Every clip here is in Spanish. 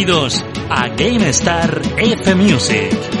Bienvenidos a GameStar F Music.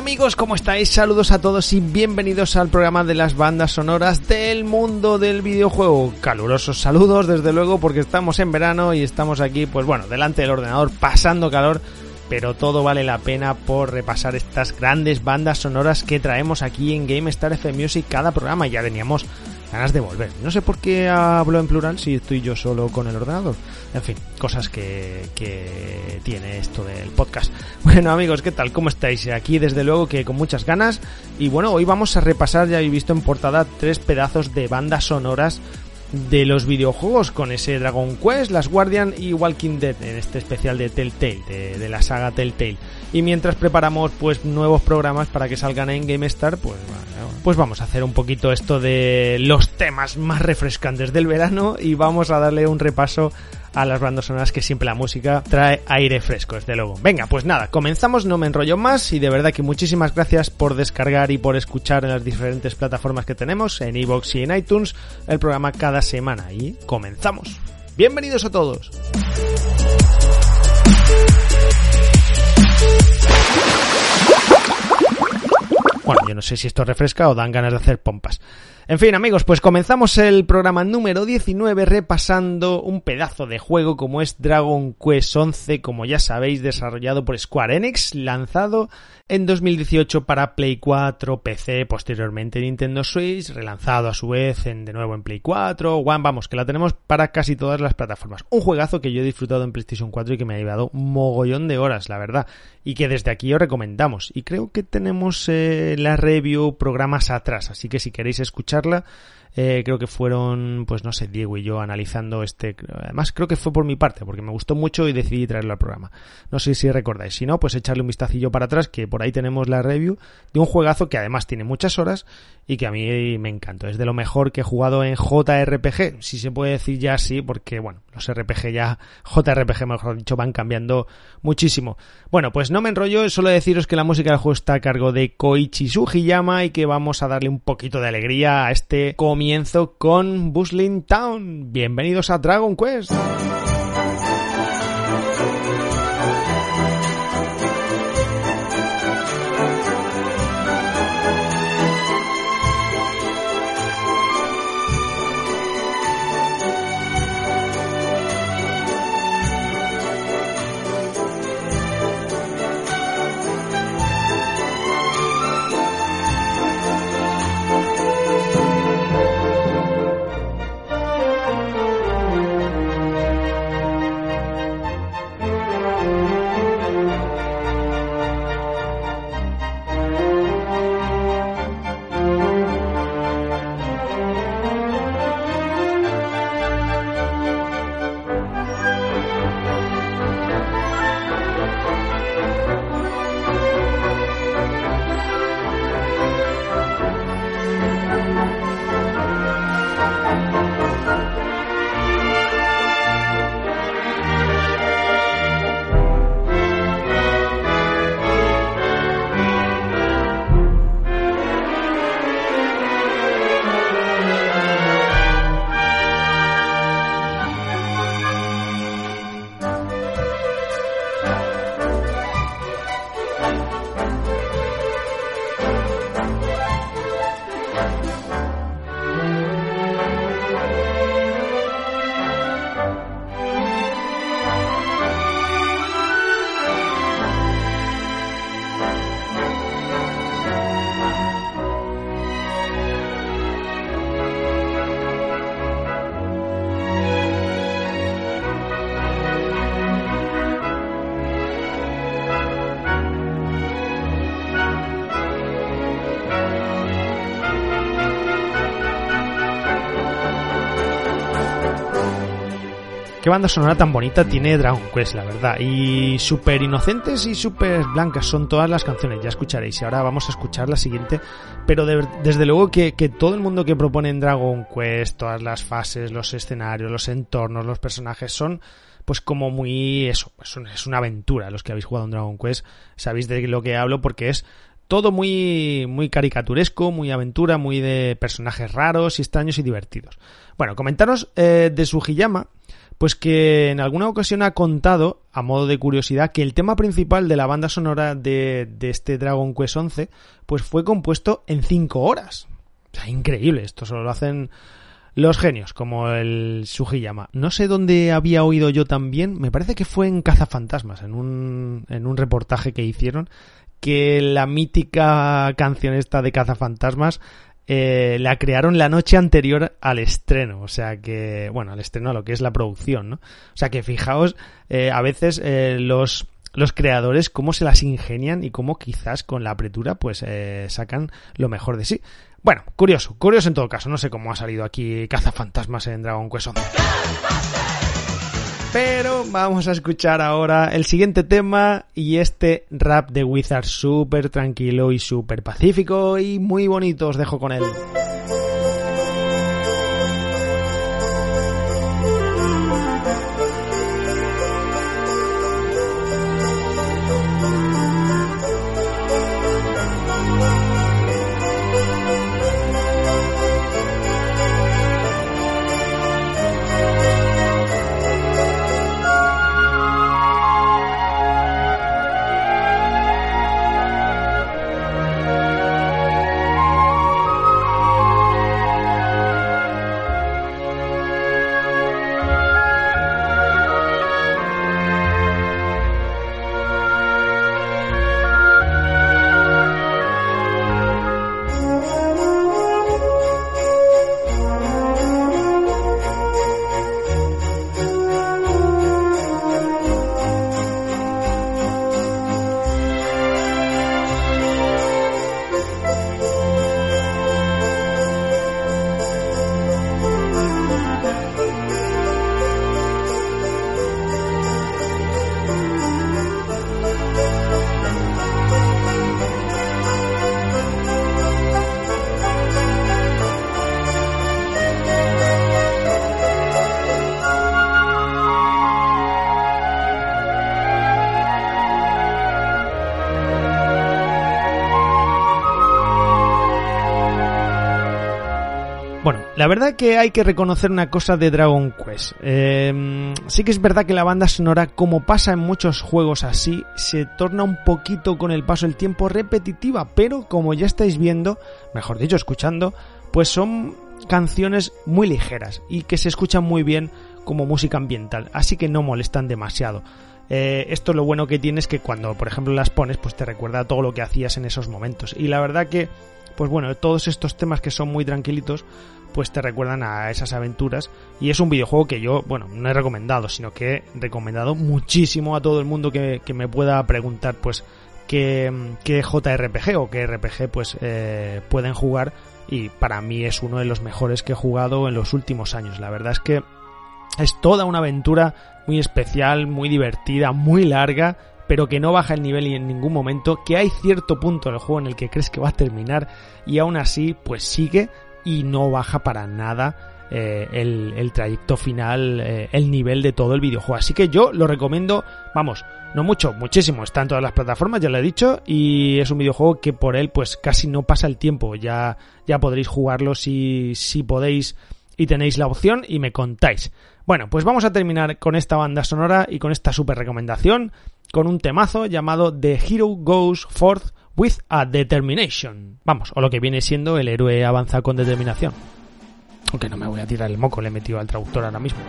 Amigos? ¿Cómo estáis? Saludos a todos y bienvenidos al programa de las bandas sonoras del mundo del videojuego. Calurosos saludos, desde luego, porque estamos en verano y estamos aquí, pues bueno, delante del ordenador pasando calor, pero todo vale la pena por repasar estas grandes bandas sonoras que traemos aquí en GameStar FM Music cada programa. Ya teníamos ganas de volver. No sé por qué hablo en plural si estoy yo solo con el ordenador. En fin, cosas que, que tiene esto del podcast. Bueno amigos, ¿qué tal? ¿Cómo estáis? Aquí desde luego que con muchas ganas. Y bueno, hoy vamos a repasar, ya habéis visto en portada, tres pedazos de bandas sonoras de los videojuegos con ese Dragon Quest, Las Guardian y Walking Dead en este especial de Telltale, de, la saga Telltale. Y mientras preparamos pues nuevos programas para que salgan en GameStar, pues pues vamos a hacer un poquito esto de los temas más refrescantes del verano y vamos a darle un repaso a las bandas sonoras que siempre la música trae aire fresco, desde luego. Venga, pues nada, comenzamos, no me enrollo más y de verdad que muchísimas gracias por descargar y por escuchar en las diferentes plataformas que tenemos, en iVoox y en iTunes, el programa cada semana. Y comenzamos. Bienvenidos a todos. Bueno, yo no sé si esto refresca o dan ganas de hacer pompas. En fin, amigos, pues comenzamos el programa número 19 repasando un pedazo de juego como es Dragon Quest 11, como ya sabéis, desarrollado por Square Enix, lanzado en 2018 para Play 4, PC, posteriormente Nintendo Switch, relanzado a su vez en, de nuevo en Play 4, One, vamos, que la tenemos para casi todas las plataformas. Un juegazo que yo he disfrutado en PlayStation 4 y que me ha llevado mogollón de horas, la verdad, y que desde aquí os recomendamos. Y creo que tenemos eh, la review programas atrás, así que si queréis escucharla, eh, creo que fueron, pues no sé, Diego y yo analizando este. Además, creo que fue por mi parte, porque me gustó mucho y decidí traerlo al programa. No sé si recordáis. Si no, pues echarle un vistacillo para atrás, que por ahí tenemos la review de un juegazo que además tiene muchas horas y que a mí me encantó. Es de lo mejor que he jugado en JRPG, si se puede decir ya así, porque bueno, los RPG ya, JRPG mejor dicho, van cambiando muchísimo. Bueno, pues no me enrollo, solo deciros que la música del juego está a cargo de Koichi Sugiyama y que vamos a darle un poquito de alegría a este comienzo con Busling Town. Bienvenidos a Dragon Quest. Banda sonora tan bonita tiene Dragon Quest, la verdad. Y súper inocentes y súper blancas son todas las canciones, ya escucharéis. Y ahora vamos a escuchar la siguiente. Pero desde luego que, que, todo el mundo que propone en Dragon Quest, todas las fases, los escenarios, los entornos, los personajes, son pues como muy eso, pues es una aventura. Los que habéis jugado en Dragon Quest sabéis de lo que hablo porque es todo muy, muy caricaturesco, muy aventura, muy de personajes raros y extraños y divertidos. Bueno, comentaros eh, de Sugiyama, pues que en alguna ocasión ha contado, a modo de curiosidad, que el tema principal de la banda sonora de, de este Dragon Quest 11, pues fue compuesto en 5 horas. O sea, increíble, esto solo lo hacen los genios, como el Sugiyama. No sé dónde había oído yo también, me parece que fue en Cazafantasmas, en un, en un reportaje que hicieron, que la mítica canción esta de Cazafantasmas eh, la crearon la noche anterior al estreno, o sea que, bueno, al estreno a lo que es la producción, ¿no? O sea que fijaos, eh, a veces eh, los los creadores cómo se las ingenian y cómo quizás con la apretura pues eh, sacan lo mejor de sí. Bueno, curioso, curioso en todo caso. No sé cómo ha salido aquí Cazafantasmas en Dragon Quest 11. Pero vamos a escuchar ahora el siguiente tema y este rap de Wizard súper tranquilo y súper pacífico y muy bonito. Os dejo con él. La verdad que hay que reconocer una cosa de Dragon Quest. Eh, sí que es verdad que la banda sonora, como pasa en muchos juegos así, se torna un poquito con el paso del tiempo repetitiva, pero como ya estáis viendo, mejor dicho, escuchando, pues son canciones muy ligeras y que se escuchan muy bien como música ambiental, así que no molestan demasiado. Eh, esto lo bueno que tiene es que cuando, por ejemplo, las pones, pues te recuerda todo lo que hacías en esos momentos. Y la verdad que, pues bueno, todos estos temas que son muy tranquilitos, pues te recuerdan a esas aventuras. Y es un videojuego que yo, bueno, no he recomendado, sino que he recomendado muchísimo a todo el mundo que, me pueda preguntar, pues, qué, JRPG o qué RPG, pues, eh, pueden jugar. Y para mí es uno de los mejores que he jugado en los últimos años. La verdad es que es toda una aventura muy especial, muy divertida, muy larga, pero que no baja el nivel en ningún momento, que hay cierto punto del juego en el que crees que va a terminar y aún así pues sigue y no baja para nada eh, el, trayecto final, eh, el nivel de todo el videojuego. Así que yo lo recomiendo, vamos, no mucho, muchísimo. Está en todas las plataformas, ya lo he dicho, y es un videojuego que por él pues casi no pasa el tiempo. Ya, ya podréis jugarlo si, si podéis y tenéis la opción y me contáis. Bueno, pues vamos a terminar con esta banda sonora y con esta super recomendación, con un temazo llamado The Hero Goes Forth with a determination. Vamos, o lo que viene siendo el héroe avanza con determinación. Aunque no me voy a tirar el moco, le he metido al traductor ahora mismo.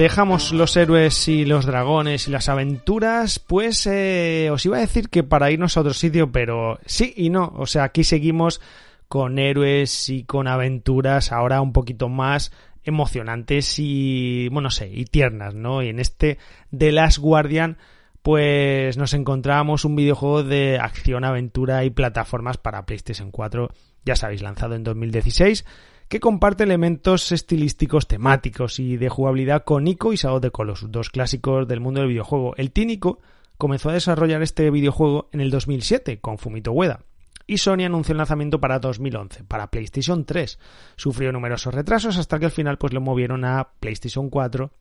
Dejamos los héroes y los dragones y las aventuras, pues eh, os iba a decir que para irnos a otro sitio, pero sí y no. O sea, aquí seguimos con héroes y con aventuras ahora un poquito más emocionantes y, bueno, sé, y tiernas, ¿no? Y en este The Last Guardian, pues nos encontramos un videojuego de acción, aventura y plataformas para PlayStation 4, ya sabéis, lanzado en 2016 que comparte elementos estilísticos, temáticos y de jugabilidad con Nico y Sao de Colossus, dos clásicos del mundo del videojuego. El Tínico comenzó a desarrollar este videojuego en el 2007 con Fumito Ueda y Sony anunció el lanzamiento para 2011, para PlayStation 3. Sufrió numerosos retrasos hasta que al final pues lo movieron a PlayStation 4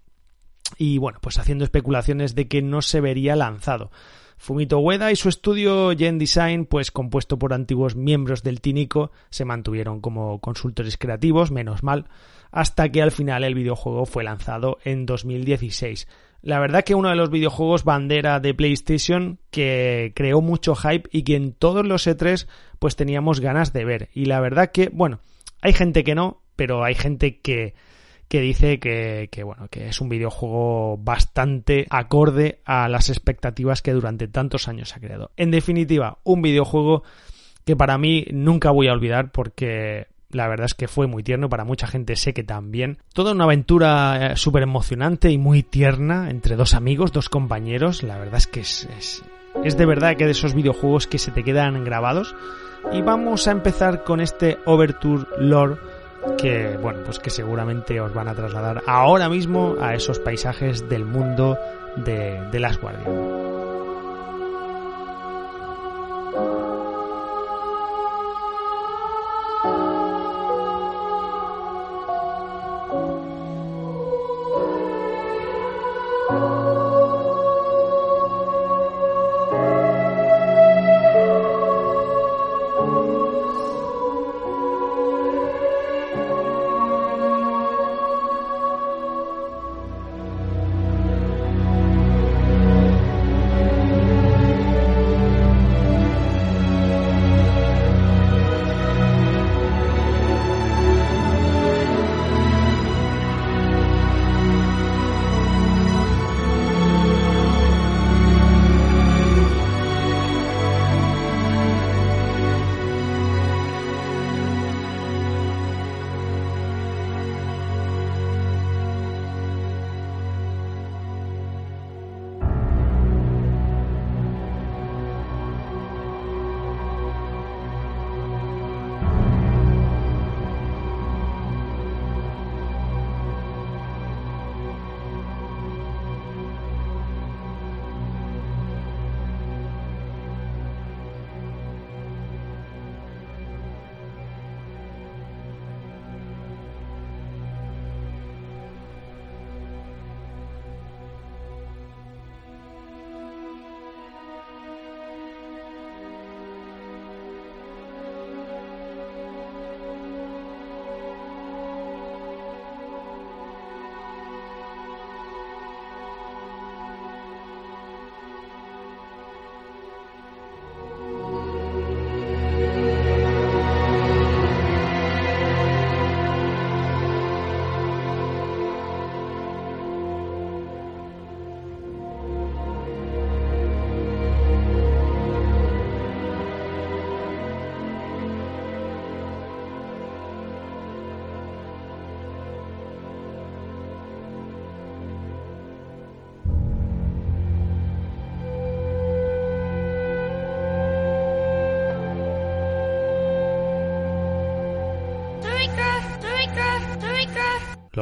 y bueno, pues haciendo especulaciones de que no se vería lanzado. Fumito Ueda y su estudio Gen Design, pues compuesto por antiguos miembros del Tínico, se mantuvieron como consultores creativos, menos mal, hasta que al final el videojuego fue lanzado en 2016. La verdad que uno de los videojuegos bandera de PlayStation que creó mucho hype y que en todos los E3 pues teníamos ganas de ver. Y la verdad que, bueno, hay gente que no, pero hay gente que que dice que, bueno, que es un videojuego bastante acorde a las expectativas que durante tantos años ha creado. En definitiva, un videojuego que para mí nunca voy a olvidar porque la verdad es que fue muy tierno, para mucha gente sé que también. Toda una aventura eh, súper emocionante y muy tierna entre dos amigos, dos compañeros. La verdad es que es, es, es de verdad que de esos videojuegos que se te quedan grabados. Y vamos a empezar con este Overture Lore que bueno pues que seguramente os van a trasladar ahora mismo a esos paisajes del mundo de, de las guardias.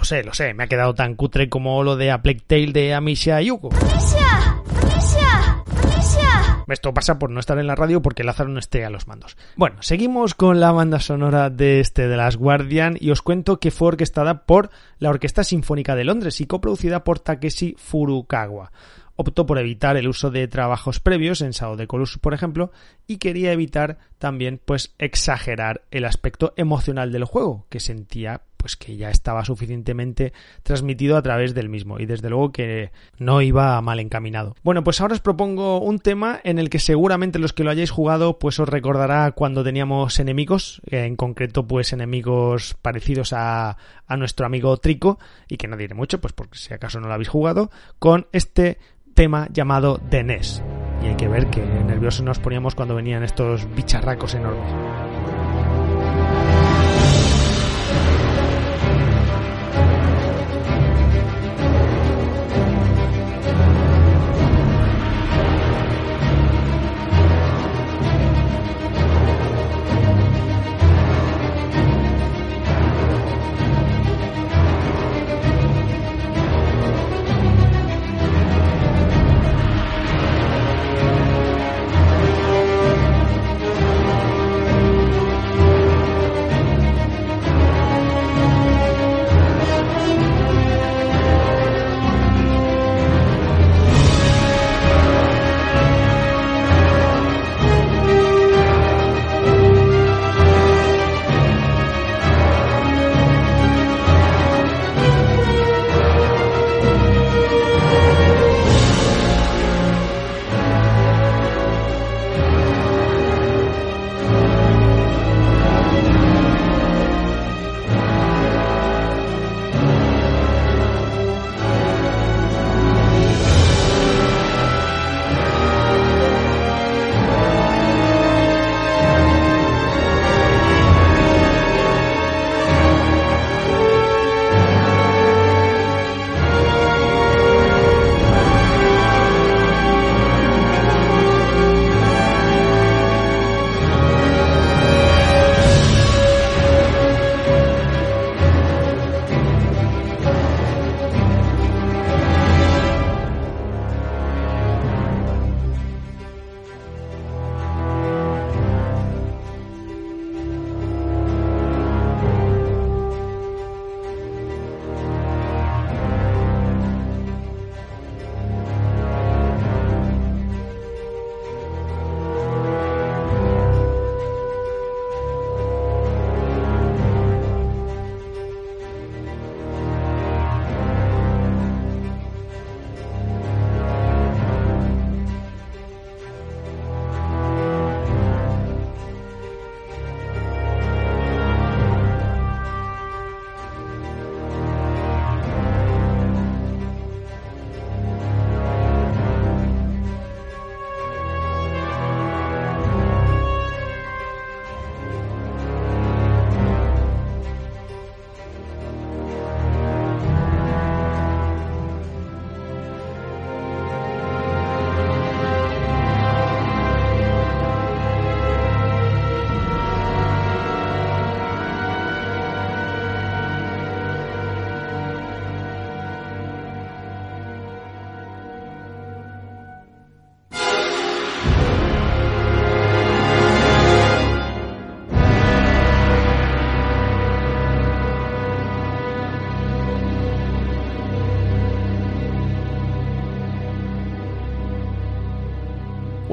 Sé, lo sé, me ha quedado tan cutre como lo de A Plague Tale de Amisha Yuko. ¡Amisha! ¡Amisha! ¡Amisha! Esto pasa por no estar en la radio porque Lázaro no esté a los mandos. Bueno, seguimos con la banda sonora de este de las Guardian y os cuento que fue orquestada por la Orquesta Sinfónica de Londres y coproducida por Takeshi Furukawa optó por evitar el uso de trabajos previos en Sao de Colossus, por ejemplo, y quería evitar también pues exagerar el aspecto emocional del juego, que sentía pues que ya estaba suficientemente transmitido a través del mismo y desde luego que no iba mal encaminado. Bueno, pues ahora os propongo un tema en el que seguramente los que lo hayáis jugado pues os recordará cuando teníamos enemigos, en concreto pues enemigos parecidos a, a nuestro amigo Trico y que no diré mucho pues porque si acaso no lo habéis jugado con este tema llamado The NES. Y hay que ver que nerviosos nos poníamos cuando venían estos bicharracos enormes.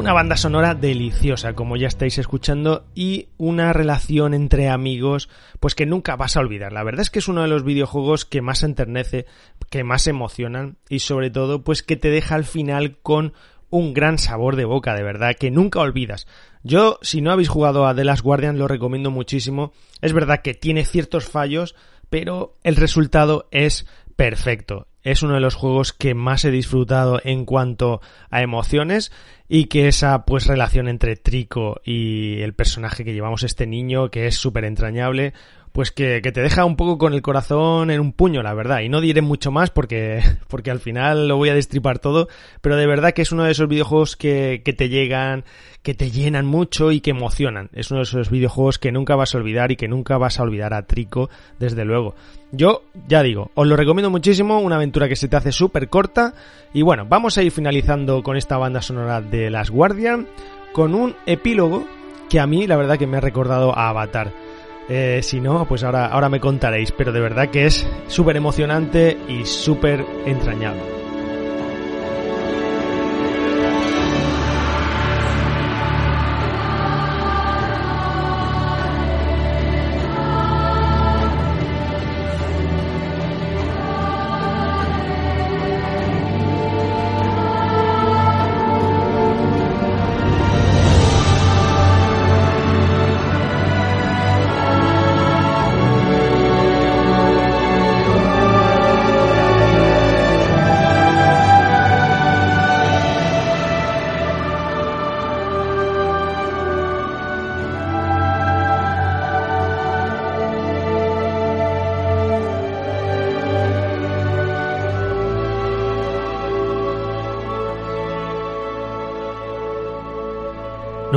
Una banda sonora deliciosa, como ya estáis escuchando, y una relación entre amigos, pues que nunca vas a olvidar. La verdad es que es uno de los videojuegos que más enternece, que más emocionan, y sobre todo, pues que te deja al final con un gran sabor de boca, de verdad, que nunca olvidas. Yo, si no habéis jugado a The Last Guardian, lo recomiendo muchísimo. Es verdad que tiene ciertos fallos, pero el resultado es perfecto. Es uno de los juegos que más he disfrutado en cuanto a emociones y que esa pues relación entre Trico y el personaje que llevamos este niño que es súper entrañable pues que, que, te deja un poco con el corazón en un puño, la verdad. Y no diré mucho más porque, porque al final lo voy a destripar todo, pero de verdad que es uno de esos videojuegos que, que te llegan, que te llenan mucho y que emocionan. Es uno de esos videojuegos que nunca vas a olvidar y que nunca vas a olvidar a Trico, desde luego. Yo, ya digo, os lo recomiendo muchísimo, una aventura que se te hace súper corta. Y bueno, vamos a ir finalizando con esta banda sonora de Las Guardian, con un epílogo que a mí la verdad que me ha recordado a Avatar. Eh, si no, pues ahora, ahora me contaréis, pero de verdad que es súper emocionante y súper entrañable.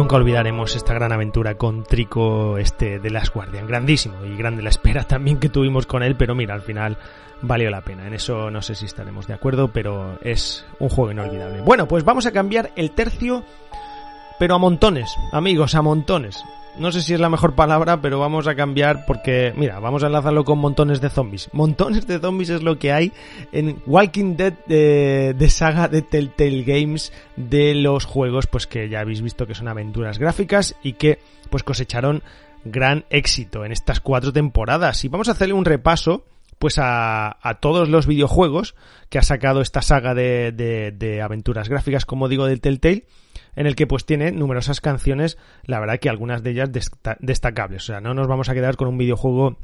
Nunca olvidaremos esta gran aventura con Trico este de Las Guardian. Grandísimo y grande la espera también que tuvimos con él, pero mira, al final valió la pena. En eso no sé si estaremos de acuerdo, pero es un juego inolvidable. Bueno, pues vamos a cambiar el tercio, pero a montones, amigos, a montones no sé si es la mejor palabra, pero vamos a cambiar porque, mira, vamos a enlazarlo con montones de zombies. Montones de zombies es lo que hay en Walking Dead de, saga de Telltale Games de los juegos, pues que ya habéis visto que son aventuras gráficas y que pues cosecharon gran éxito en estas cuatro temporadas. Y vamos a hacerle un repaso pues a, a, todos los videojuegos que ha sacado esta saga de, de, de aventuras gráficas, como digo, del Telltale en el que pues tiene numerosas canciones, la verdad que algunas de ellas destacables. O sea, no nos vamos a quedar con un videojuego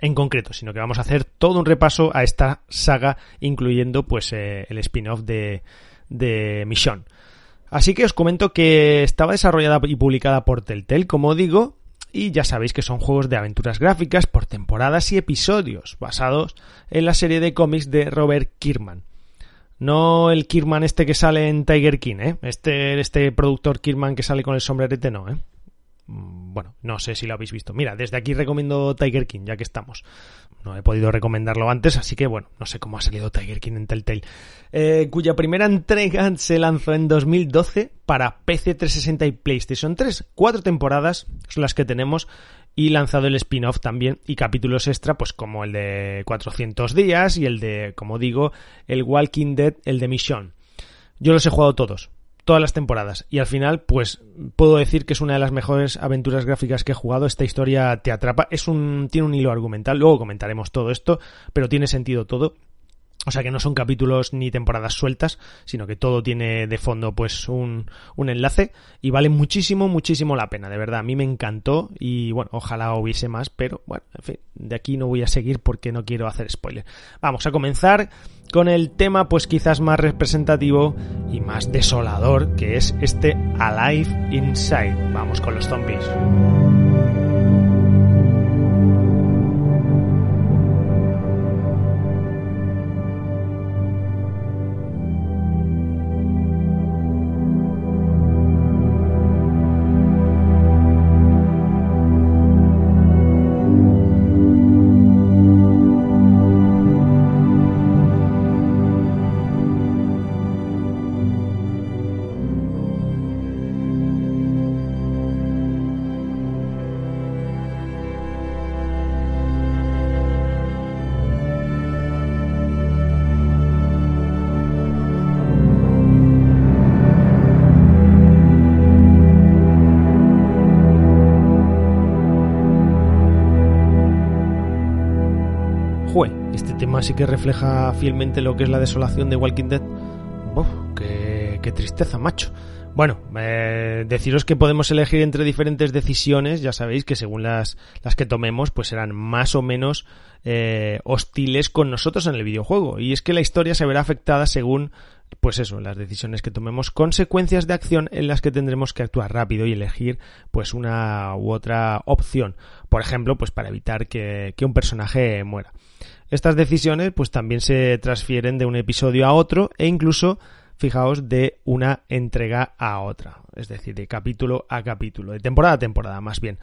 en concreto, sino que vamos a hacer todo un repaso a esta saga, incluyendo pues eh, el spin-off de, de Mission. Así que os comento que estaba desarrollada y publicada por Telltale, como digo, y ya sabéis que son juegos de aventuras gráficas por temporadas y episodios, basados en la serie de cómics de Robert Kirkman. No el Kirman este que sale en Tiger King, ¿eh? Este, este productor Kirman que sale con el sombrerete, no, ¿eh? Mm, bueno, no sé si lo habéis visto. Mira, desde aquí recomiendo Tiger King, ya que estamos. No he podido recomendarlo antes, así que bueno, no sé cómo ha salido Tiger King en Telltale. Eh, cuya primera entrega se lanzó en 2012 para PC 360 y PlayStation 3. Cuatro temporadas son las que tenemos y lanzado el spin-off también y capítulos extra pues como el de 400 días y el de, como digo, el Walking Dead, el de Mission. Yo los he jugado todos, todas las temporadas. Y al final pues puedo decir que es una de las mejores aventuras gráficas que he jugado. Esta historia te atrapa, es un tiene un hilo argumental, luego comentaremos todo esto, pero tiene sentido todo o sea que no son capítulos ni temporadas sueltas, sino que todo tiene de fondo pues un, un, enlace y vale muchísimo, muchísimo la pena, de verdad. A mí me encantó y bueno, ojalá hubiese más, pero bueno, en fin, de aquí no voy a seguir porque no quiero hacer spoiler. Vamos a comenzar con el tema pues quizás más representativo y más desolador que es este Alive Inside. Vamos con los zombies. Así que refleja fielmente lo que es la desolación de Walking Dead. Uf, qué, tristeza, macho. Bueno, eh, deciros que podemos elegir entre diferentes decisiones, ya sabéis que según las, las que tomemos, pues serán más o menos eh, hostiles con nosotros en el videojuego. Y es que la historia se verá afectada según, pues eso, las decisiones que tomemos, consecuencias de acción en las que tendremos que actuar rápido y elegir, pues una u otra opción. Por ejemplo, pues para evitar que, que un personaje muera. Estas decisiones pues también se transfieren de un episodio a otro e incluso fijaos, de una entrega a otra, es decir, de capítulo a capítulo, de temporada a temporada más bien.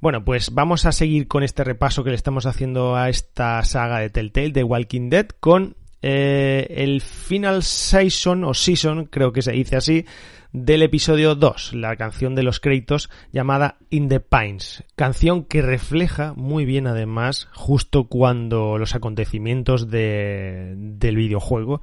Bueno, pues vamos a seguir con este repaso que le estamos haciendo a esta saga de Telltale de Walking Dead con eh, el final season o season, creo que se dice así, del episodio 2, la canción de los créditos llamada In the Pines, canción que refleja muy bien además justo cuando los acontecimientos de, del videojuego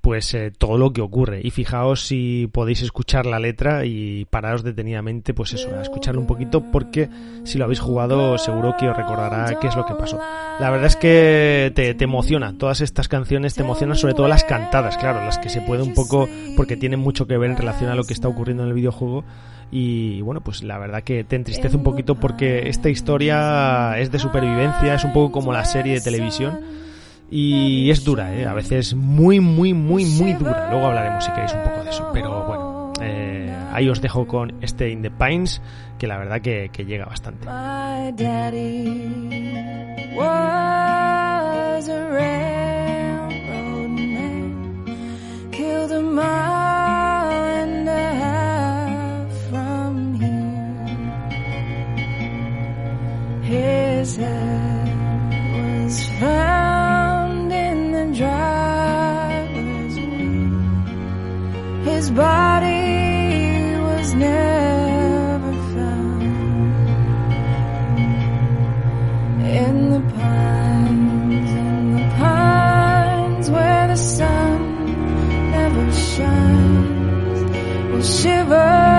pues eh, todo lo que ocurre. Y fijaos si podéis escuchar la letra y pararos detenidamente, pues eso, a escucharlo un poquito, porque si lo habéis jugado seguro que os recordará qué es lo que pasó. La verdad es que te, te emociona, todas estas canciones te emocionan, sobre todo las cantadas, claro, las que se puede un poco, porque tienen mucho que ver en relación a lo que está ocurriendo en el videojuego. Y bueno, pues la verdad que te entristece un poquito porque esta historia es de supervivencia, es un poco como la serie de televisión y es dura, ¿eh? a veces muy, muy, muy, muy dura. Luego hablaremos si queréis un poco de eso. Pero bueno, Ahí os dejo con este In the Pines, que la verdad que, llega bastante. Daddy was. His head was found in the. His body in the pines, in the pines where the sun never shines. Will shiver.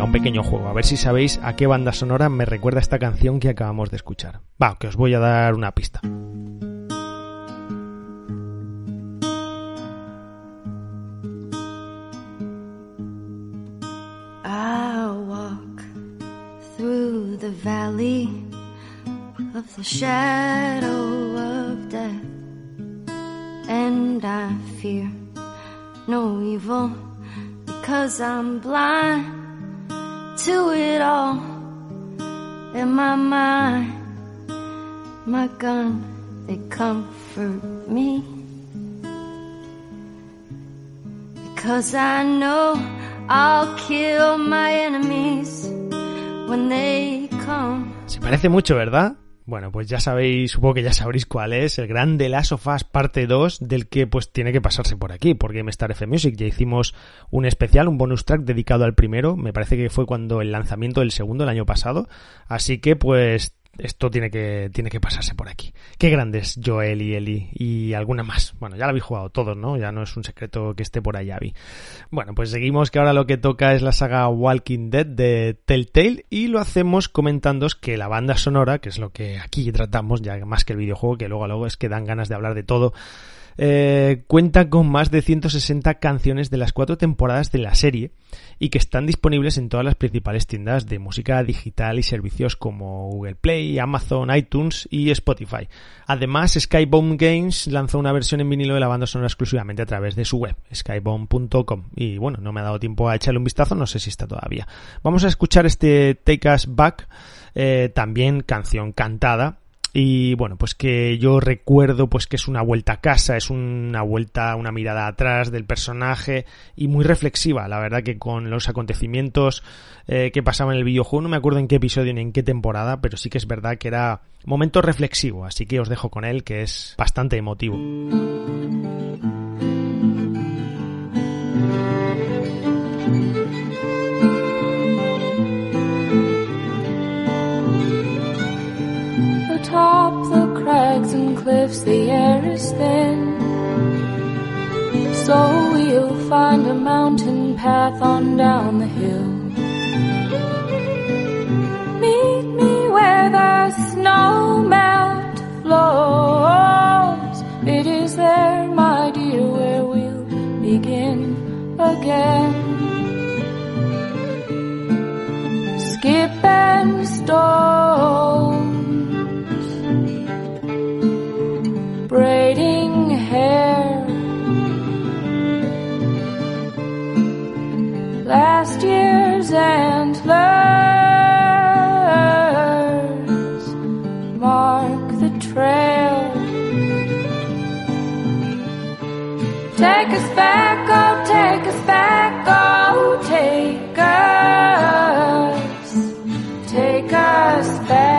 Un pequeño juego, a ver si sabéis a qué banda sonora me recuerda esta canción que acabamos de escuchar. Va, que os voy a dar una pista. I walk through the valley of the shadow of death, and I fear no evil because I'm blind to it all. In my mind, my gun, they comfort me because I know I'll kill my enemies when they come. Se parece mucho, ¿verdad? Bueno, pues ya sabéis, supongo que ya sabréis cuál es, el gran The Last of Us parte 2, del que pues tiene que pasarse por aquí, por GameStar F Music. Ya hicimos un especial, un bonus track dedicado al primero, me parece que fue cuando el lanzamiento del segundo, el año pasado. Así que pues esto tiene que, tiene que pasarse por aquí. Qué grandes Joel y Eli y alguna más. Bueno, ya lo habéis jugado todos, ¿no? Ya no es un secreto que esté por ahí Abby. Bueno, pues seguimos que ahora lo que toca es la saga Walking Dead de Telltale y lo hacemos comentándoos que la banda sonora, que es lo que aquí tratamos, ya más que el videojuego, que luego a luego es que dan ganas de hablar de todo, eh, cuenta con más de 160 canciones de las cuatro temporadas de la serie y que están disponibles en todas las principales tiendas de música digital y servicios como Google Play, Amazon, iTunes y Spotify. Además, Skybound Games lanzó una versión en vinilo de la banda sonora exclusivamente a través de su web, skybound.com. Y bueno, no me ha dado tiempo a echarle un vistazo, no sé si está todavía. Vamos a escuchar este Take Us Back, eh, también canción cantada y bueno, pues que yo recuerdo pues que es una vuelta a casa, es una vuelta, una mirada atrás del personaje y muy reflexiva, la verdad que con los acontecimientos eh, que pasaban en el videojuego, no me acuerdo en qué episodio ni en qué temporada, pero sí que es verdad que era momento reflexivo, así que os dejo con él que es bastante emotivo. Atop the crags and cliffs, the air is thin. So we'll find a mountain path on down the hill. Meet me where the snow melt flows. It is there, my dear, where we'll begin again. Skip and stones, Last year's antlers mark the trail. Take us back, oh, take us back, oh, take us, take us back.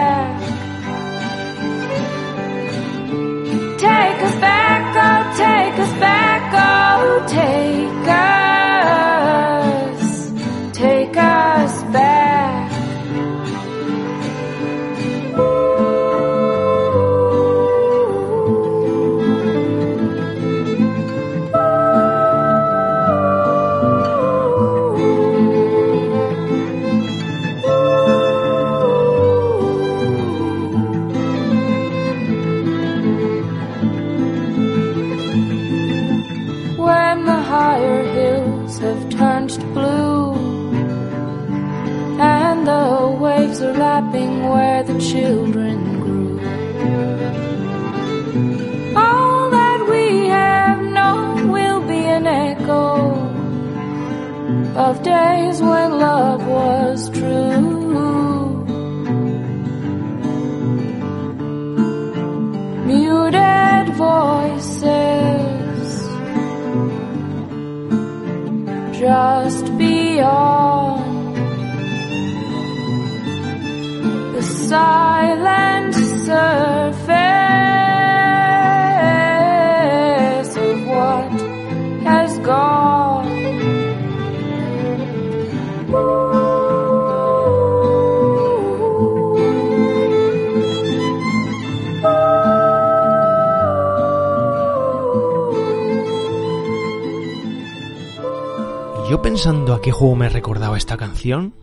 Esta canción,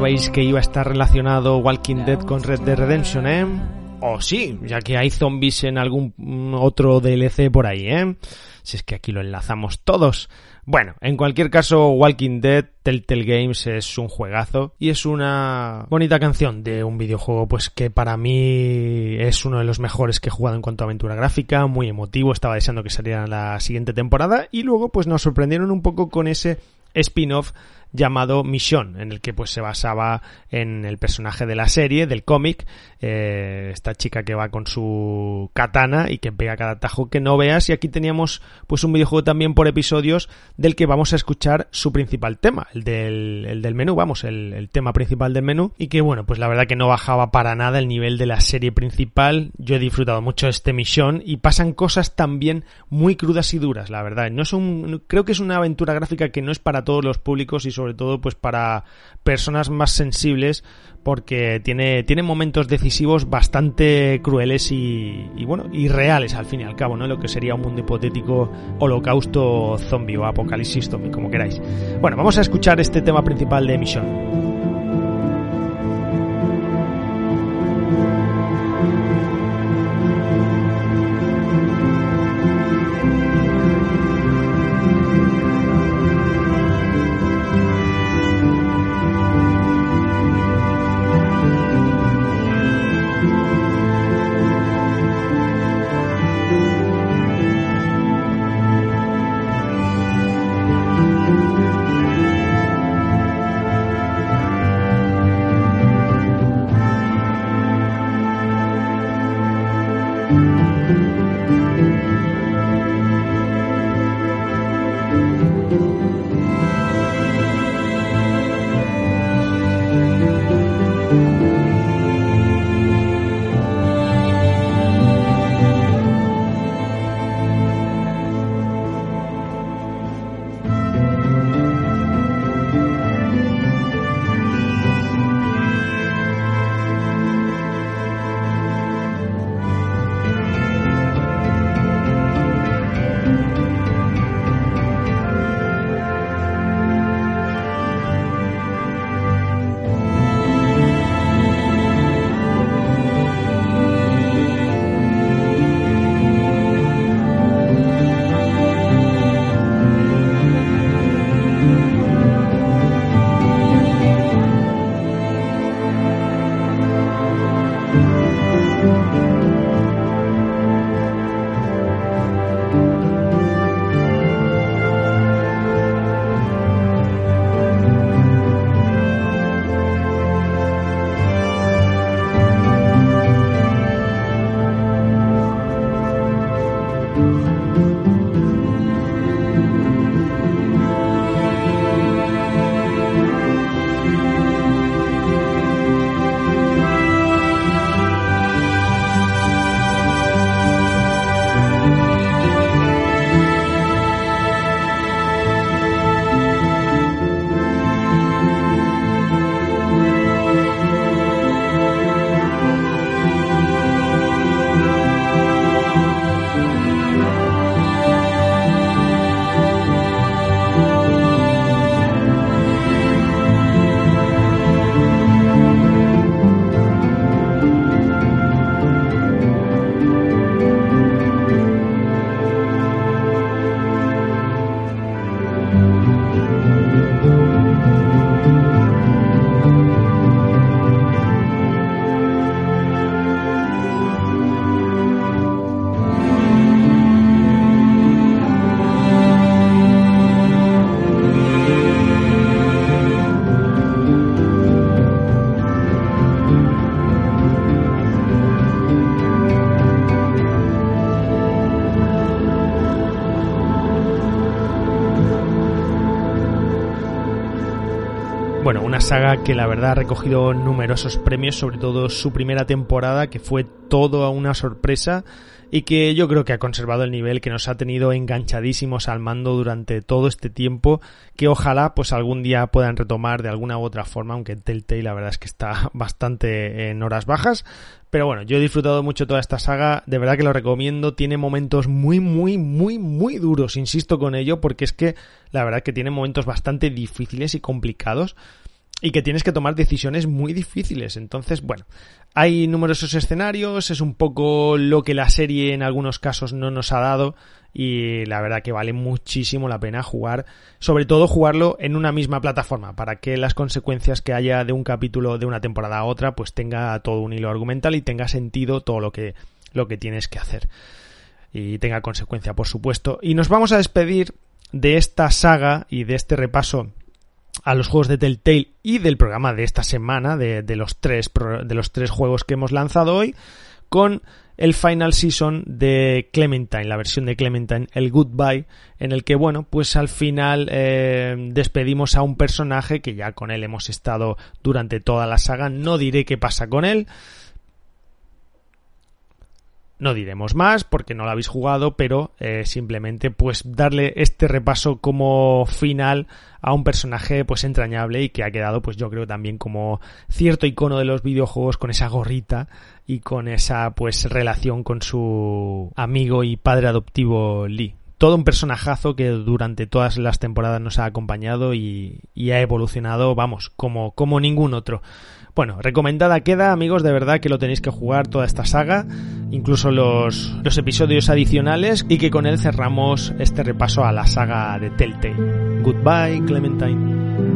pensabais que iba a estar relacionado Walking Dead con Red Dead Redemption, ¿eh? O sí, ya que hay zombies en algún mm, otro DLC por ahí, ¿eh? Si es que aquí lo enlazamos todos. Bueno, en cualquier caso, Walking Dead, Telltale Games es un juegazo y es una bonita canción de un videojuego pues que para mí es uno de los mejores que he jugado en cuanto a aventura gráfica, muy emotivo, estaba deseando que saliera la siguiente temporada y luego pues nos sorprendieron un poco con ese spin-off llamado Mission, en el que pues se basaba en el personaje de la serie, del cómic, eh, esta chica que va con su katana y que pega cada tajo que no veas. Y aquí teníamos pues un videojuego también por episodios del que vamos a escuchar su principal tema, el del, el del menú, vamos, el, el tema principal del menú. Y que bueno, pues la verdad que no bajaba para nada el nivel de la serie principal, yo he disfrutado mucho de este Mission y pasan cosas también muy crudas y duras, la verdad, no es un, creo que es una aventura gráfica que no es para todos los públicos y sobre todo pues para personas más sensibles porque tiene, tiene momentos decisivos bastante crueles y, bueno, y reales al fin y al cabo, ¿no? Lo que sería un mundo hipotético holocausto zombie o apocalipsis zombie, como queráis. Bueno, vamos a escuchar este tema principal de Mission. Saga que la verdad ha recogido numerosos premios, sobre todo su primera temporada, que fue toda una sorpresa y que yo creo que ha conservado el nivel que nos ha tenido enganchadísimos al mando durante todo este tiempo, que ojalá pues algún día puedan retomar de alguna u otra forma, aunque Telltale la verdad es que está bastante en horas bajas, pero bueno, yo he disfrutado mucho toda esta saga, de verdad que lo recomiendo, tiene momentos muy, muy, muy, muy duros, insisto con ello, porque es que la verdad que tiene momentos bastante difíciles y complicados, y que tienes que tomar decisiones muy difíciles. Entonces, bueno, hay numerosos escenarios, es un poco lo que la serie en algunos casos no nos ha dado y la verdad que vale muchísimo la pena jugar, sobre todo jugarlo en una misma plataforma para que las consecuencias que haya de un capítulo de una temporada a otra pues tenga todo un hilo argumental y tenga sentido todo lo que lo que tienes que hacer y tenga consecuencia, por supuesto. Y nos vamos a despedir de esta saga y de este repaso a los juegos de Telltale y del programa de esta semana, de, de los, tres, de los tres juegos que hemos lanzado hoy, con el Final Season de Clementine, la versión de Clementine, el Goodbye, en el que, bueno, pues al final eh, despedimos a un personaje que ya con él hemos estado durante toda la saga. No diré qué pasa con él. No diremos más porque no lo habéis jugado, pero eh, simplemente pues darle este repaso como final a un personaje pues entrañable y que ha quedado pues yo creo también como cierto icono de los videojuegos con esa gorrita y con esa pues relación con su amigo y padre adoptivo Lee. Todo un personajazo que durante todas las temporadas nos ha acompañado y, y ha evolucionado, vamos, como, como ningún otro. Bueno, recomendada queda, amigos, de verdad que lo tenéis que jugar toda esta saga, incluso los, los episodios adicionales, y que con él cerramos este repaso a la saga de Telltale. Goodbye, Clementine.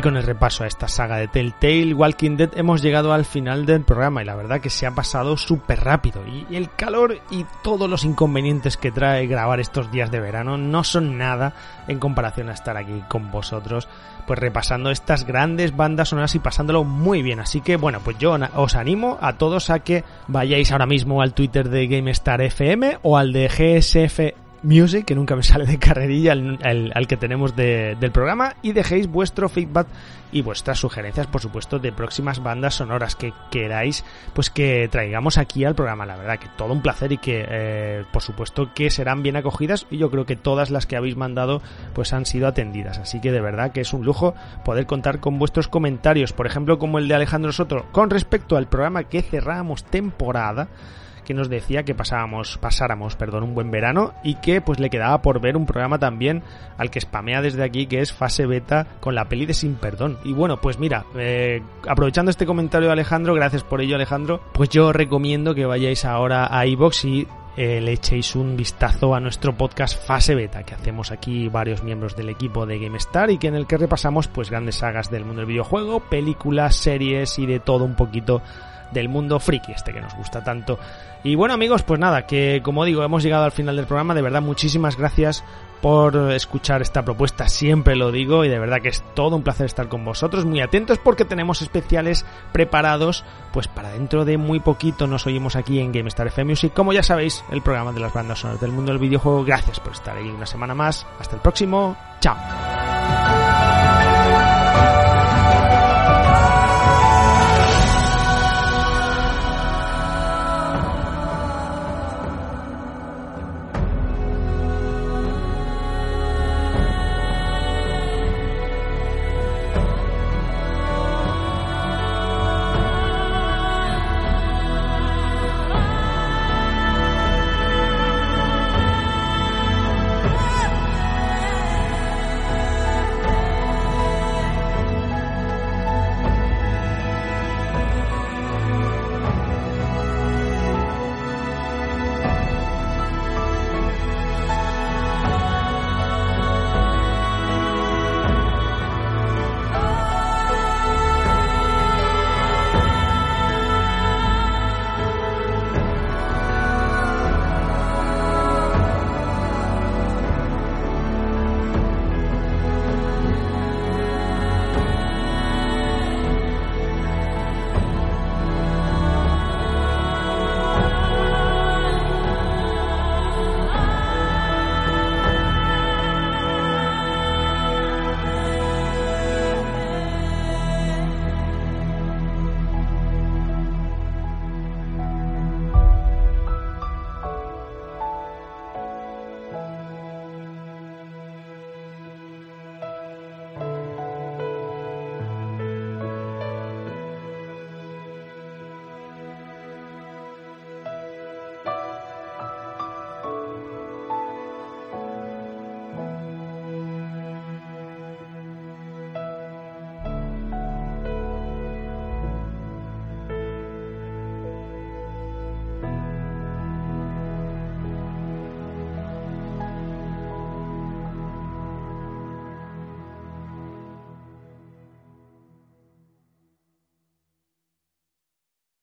Y con el repaso a esta saga de Telltale Walking Dead hemos llegado al final del programa y la verdad que se ha pasado súper rápido y el calor y todos los inconvenientes que trae grabar estos días de verano no son nada en comparación a estar aquí con vosotros pues repasando estas grandes bandas sonoras y pasándolo muy bien. Así que bueno, pues yo os animo a todos a que vayáis ahora mismo al Twitter de GameStar FM o al de GSF Music, que nunca me sale de carrerilla al, que tenemos del programa, y dejéis vuestro feedback y vuestras sugerencias, por supuesto, de próximas bandas sonoras que queráis, pues que traigamos aquí al programa. La verdad que todo un placer y que, eh, por supuesto, que serán bien acogidas y yo creo que todas las que habéis mandado, pues han sido atendidas. Así que de verdad que es un lujo poder contar con vuestros comentarios, por ejemplo, como el de Alejandro Soto, con respecto al programa que cerramos temporada que nos decía que pasábamos, pasáramos perdón, un buen verano y que pues le quedaba por ver un programa también al que spamea desde aquí que es fase beta con la peli de Sin Perdón. Y bueno, pues mira, eh, aprovechando este comentario de Alejandro, gracias por ello Alejandro, pues yo recomiendo que vayáis ahora a iBox y eh, le echéis un vistazo a nuestro podcast Fase Beta que hacemos aquí varios miembros del equipo de GameStar y que en el que repasamos pues grandes sagas del mundo del videojuego, películas, series y de todo un poquito del mundo friki este que nos gusta tanto. Y bueno amigos, pues nada, que como digo, hemos llegado al final del programa, de verdad muchísimas gracias por escuchar esta propuesta, siempre lo digo y de verdad que es todo un placer estar con vosotros, muy atentos porque tenemos especiales preparados, pues para dentro de muy poquito nos oímos aquí en GameStar FM Music, como ya sabéis, el programa de las bandas sonoras del mundo del videojuego. Gracias por estar ahí una semana más, hasta el próximo, chao.